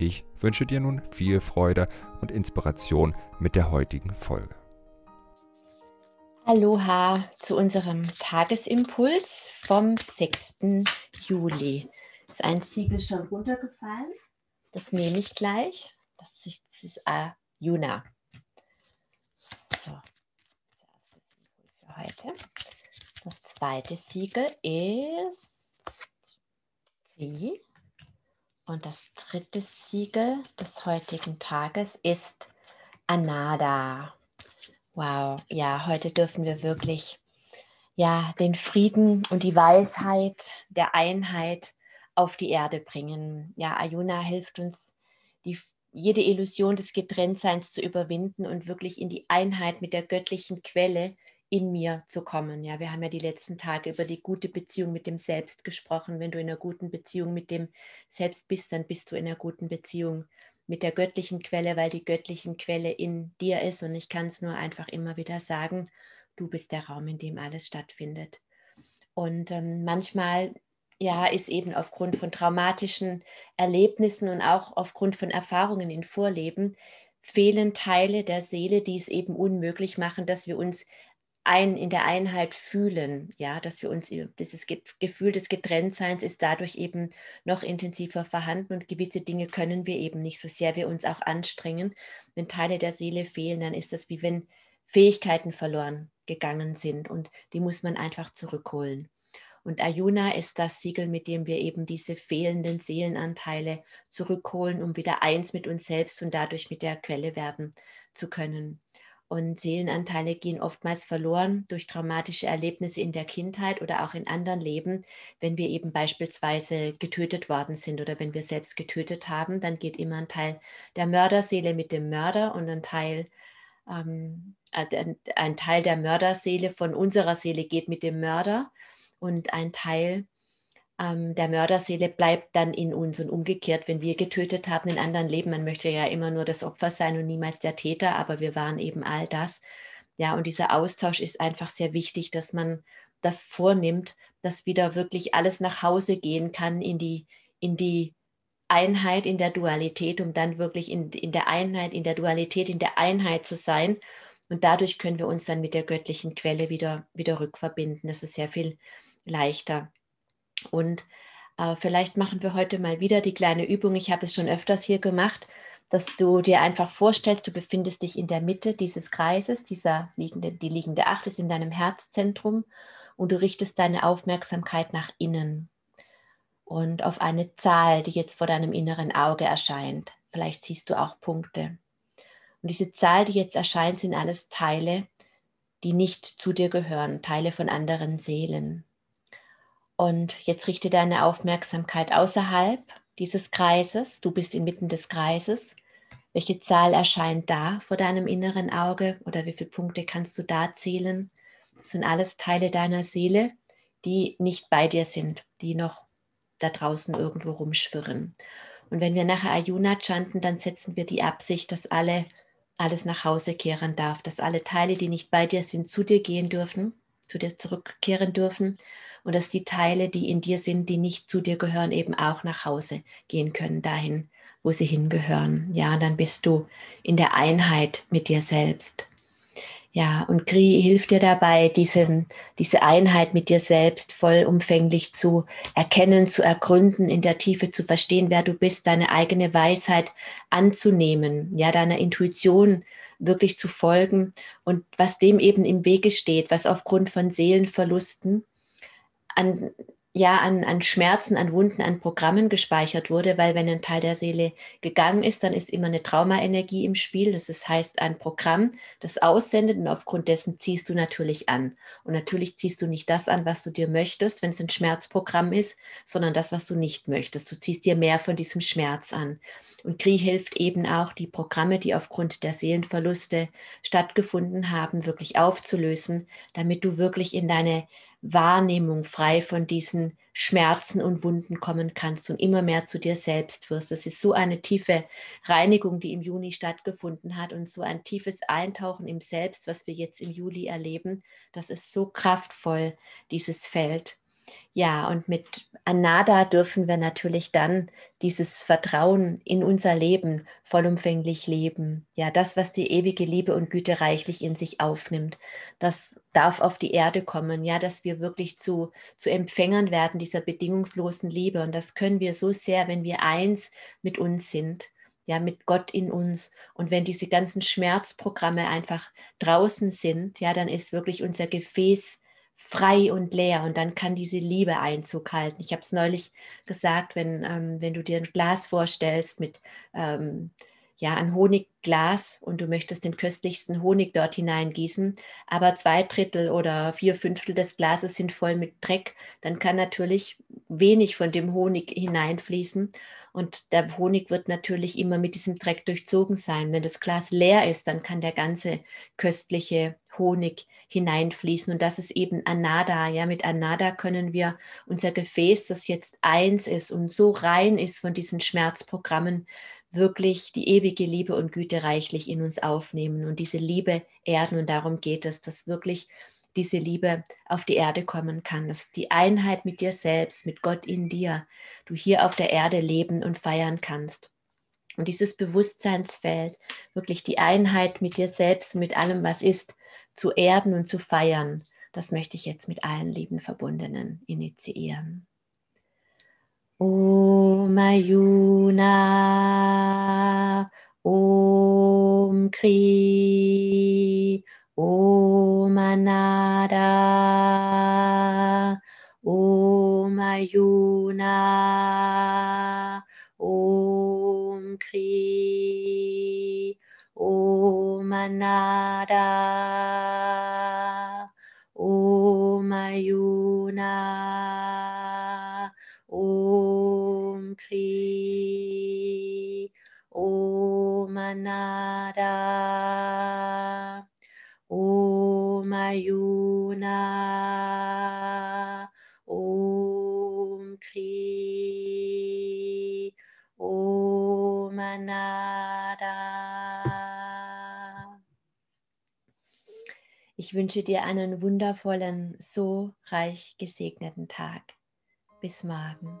Ich wünsche dir nun viel Freude und Inspiration mit der heutigen Folge. Aloha zu unserem Tagesimpuls vom 6. Juli. Ist ein Siegel schon runtergefallen? Das nehme ich gleich. Das ist, das ist Ayuna. So, das für heute. Das zweite Siegel ist Kri. Und das dritte Siegel des heutigen Tages ist Anada. Wow, ja, heute dürfen wir wirklich ja, den Frieden und die Weisheit der Einheit auf die Erde bringen. Ja, Ayuna hilft uns, die, jede Illusion des Getrenntseins zu überwinden und wirklich in die Einheit mit der göttlichen Quelle in mir zu kommen. Ja, wir haben ja die letzten Tage über die gute Beziehung mit dem Selbst gesprochen. Wenn du in einer guten Beziehung mit dem Selbst bist, dann bist du in einer guten Beziehung mit der göttlichen Quelle, weil die göttlichen Quelle in dir ist. Und ich kann es nur einfach immer wieder sagen, du bist der Raum, in dem alles stattfindet. Und ähm, manchmal ja, ist eben aufgrund von traumatischen Erlebnissen und auch aufgrund von Erfahrungen in Vorleben fehlen Teile der Seele, die es eben unmöglich machen, dass wir uns ein, in der Einheit fühlen, ja, dass wir uns, dieses Gefühl des Getrenntseins ist dadurch eben noch intensiver vorhanden und gewisse Dinge können wir eben nicht, so sehr wir uns auch anstrengen. Wenn Teile der Seele fehlen, dann ist das wie wenn Fähigkeiten verloren gegangen sind und die muss man einfach zurückholen. Und Ayuna ist das Siegel, mit dem wir eben diese fehlenden Seelenanteile zurückholen, um wieder eins mit uns selbst und dadurch mit der Quelle werden zu können. Und Seelenanteile gehen oftmals verloren durch traumatische Erlebnisse in der Kindheit oder auch in anderen Leben. Wenn wir eben beispielsweise getötet worden sind oder wenn wir selbst getötet haben, dann geht immer ein Teil der Mörderseele mit dem Mörder und ein Teil, ähm, äh, ein Teil der Mörderseele von unserer Seele geht mit dem Mörder und ein Teil ähm, der Mörderseele bleibt dann in uns und umgekehrt, wenn wir getötet haben in anderen Leben, man möchte ja immer nur das Opfer sein und niemals der Täter, aber wir waren eben all das. Ja, und dieser Austausch ist einfach sehr wichtig, dass man das vornimmt, dass wieder wirklich alles nach Hause gehen kann in die, in die Einheit, in der Dualität, um dann wirklich in, in der Einheit, in der Dualität, in der Einheit zu sein. Und dadurch können wir uns dann mit der göttlichen Quelle wieder, wieder rückverbinden. Das ist sehr viel leichter. Und äh, vielleicht machen wir heute mal wieder die kleine Übung. Ich habe es schon öfters hier gemacht, dass du dir einfach vorstellst, du befindest dich in der Mitte dieses Kreises, dieser liegende, die liegende Acht ist in deinem Herzzentrum und du richtest deine Aufmerksamkeit nach innen und auf eine Zahl, die jetzt vor deinem inneren Auge erscheint. Vielleicht siehst du auch Punkte. Und diese Zahl, die jetzt erscheint, sind alles Teile, die nicht zu dir gehören, Teile von anderen Seelen. Und jetzt richte deine Aufmerksamkeit außerhalb dieses Kreises. Du bist inmitten des Kreises. Welche Zahl erscheint da vor deinem inneren Auge oder wie viele Punkte kannst du da zählen? Das sind alles Teile deiner Seele, die nicht bei dir sind, die noch da draußen irgendwo rumschwirren. Und wenn wir nachher Ayuna chanten, dann setzen wir die Absicht, dass alle alles nach Hause kehren darf, dass alle Teile, die nicht bei dir sind, zu dir gehen dürfen, zu dir zurückkehren dürfen und dass die Teile, die in dir sind, die nicht zu dir gehören, eben auch nach Hause gehen können, dahin, wo sie hingehören. Ja, und dann bist du in der Einheit mit dir selbst. Ja, und Kri hilft dir dabei, diesen, diese Einheit mit dir selbst vollumfänglich zu erkennen, zu ergründen, in der Tiefe zu verstehen, wer du bist, deine eigene Weisheit anzunehmen, ja, deiner Intuition wirklich zu folgen und was dem eben im Wege steht, was aufgrund von Seelenverlusten an, ja an, an Schmerzen, an Wunden, an Programmen gespeichert wurde, weil wenn ein Teil der Seele gegangen ist, dann ist immer eine Traumaenergie im Spiel. Das ist, heißt ein Programm, das aussendet und aufgrund dessen ziehst du natürlich an. Und natürlich ziehst du nicht das an, was du dir möchtest, wenn es ein Schmerzprogramm ist, sondern das, was du nicht möchtest. Du ziehst dir mehr von diesem Schmerz an. Und Kri hilft eben auch, die Programme, die aufgrund der Seelenverluste stattgefunden haben, wirklich aufzulösen, damit du wirklich in deine Wahrnehmung frei von diesen Schmerzen und Wunden kommen kannst und immer mehr zu dir selbst wirst. Das ist so eine tiefe Reinigung, die im Juni stattgefunden hat und so ein tiefes Eintauchen im Selbst, was wir jetzt im Juli erleben. Das ist so kraftvoll, dieses Feld. Ja, und mit Anada dürfen wir natürlich dann dieses Vertrauen in unser Leben vollumfänglich leben. Ja, das, was die ewige Liebe und Güte reichlich in sich aufnimmt, das darf auf die Erde kommen. Ja, dass wir wirklich zu, zu Empfängern werden dieser bedingungslosen Liebe. Und das können wir so sehr, wenn wir eins mit uns sind ja, mit Gott in uns. Und wenn diese ganzen Schmerzprogramme einfach draußen sind, ja, dann ist wirklich unser Gefäß frei und leer und dann kann diese Liebe Einzug halten. Ich habe es neulich gesagt, wenn, ähm, wenn du dir ein Glas vorstellst mit ähm, ja, ein Honigglas und du möchtest den köstlichsten Honig dort hineingießen, aber zwei Drittel oder vier Fünftel des Glases sind voll mit Dreck, dann kann natürlich wenig von dem Honig hineinfließen und der Honig wird natürlich immer mit diesem Dreck durchzogen sein. Wenn das Glas leer ist, dann kann der ganze köstliche Honig hineinfließen. Und das ist eben Anada. Ja, mit Anada können wir unser Gefäß, das jetzt eins ist und so rein ist von diesen Schmerzprogrammen, wirklich die ewige Liebe und Güte reichlich in uns aufnehmen und diese Liebe erden. Und darum geht es, dass wirklich diese Liebe auf die Erde kommen kann, dass die Einheit mit dir selbst, mit Gott in dir, du hier auf der Erde leben und feiern kannst. Und dieses Bewusstseinsfeld, wirklich die Einheit mit dir selbst und mit allem, was ist, zu erden und zu feiern, das möchte ich jetzt mit allen lieben Verbundenen initiieren. Om Ayuna, Om Kri, Om Anada, Om Ayuna, Om Kri, Om Anada. Ayuna Om Kri Om Anada Om Ayuna Om Kri Om Anada Ich wünsche dir einen wundervollen, so reich gesegneten Tag. Bis morgen.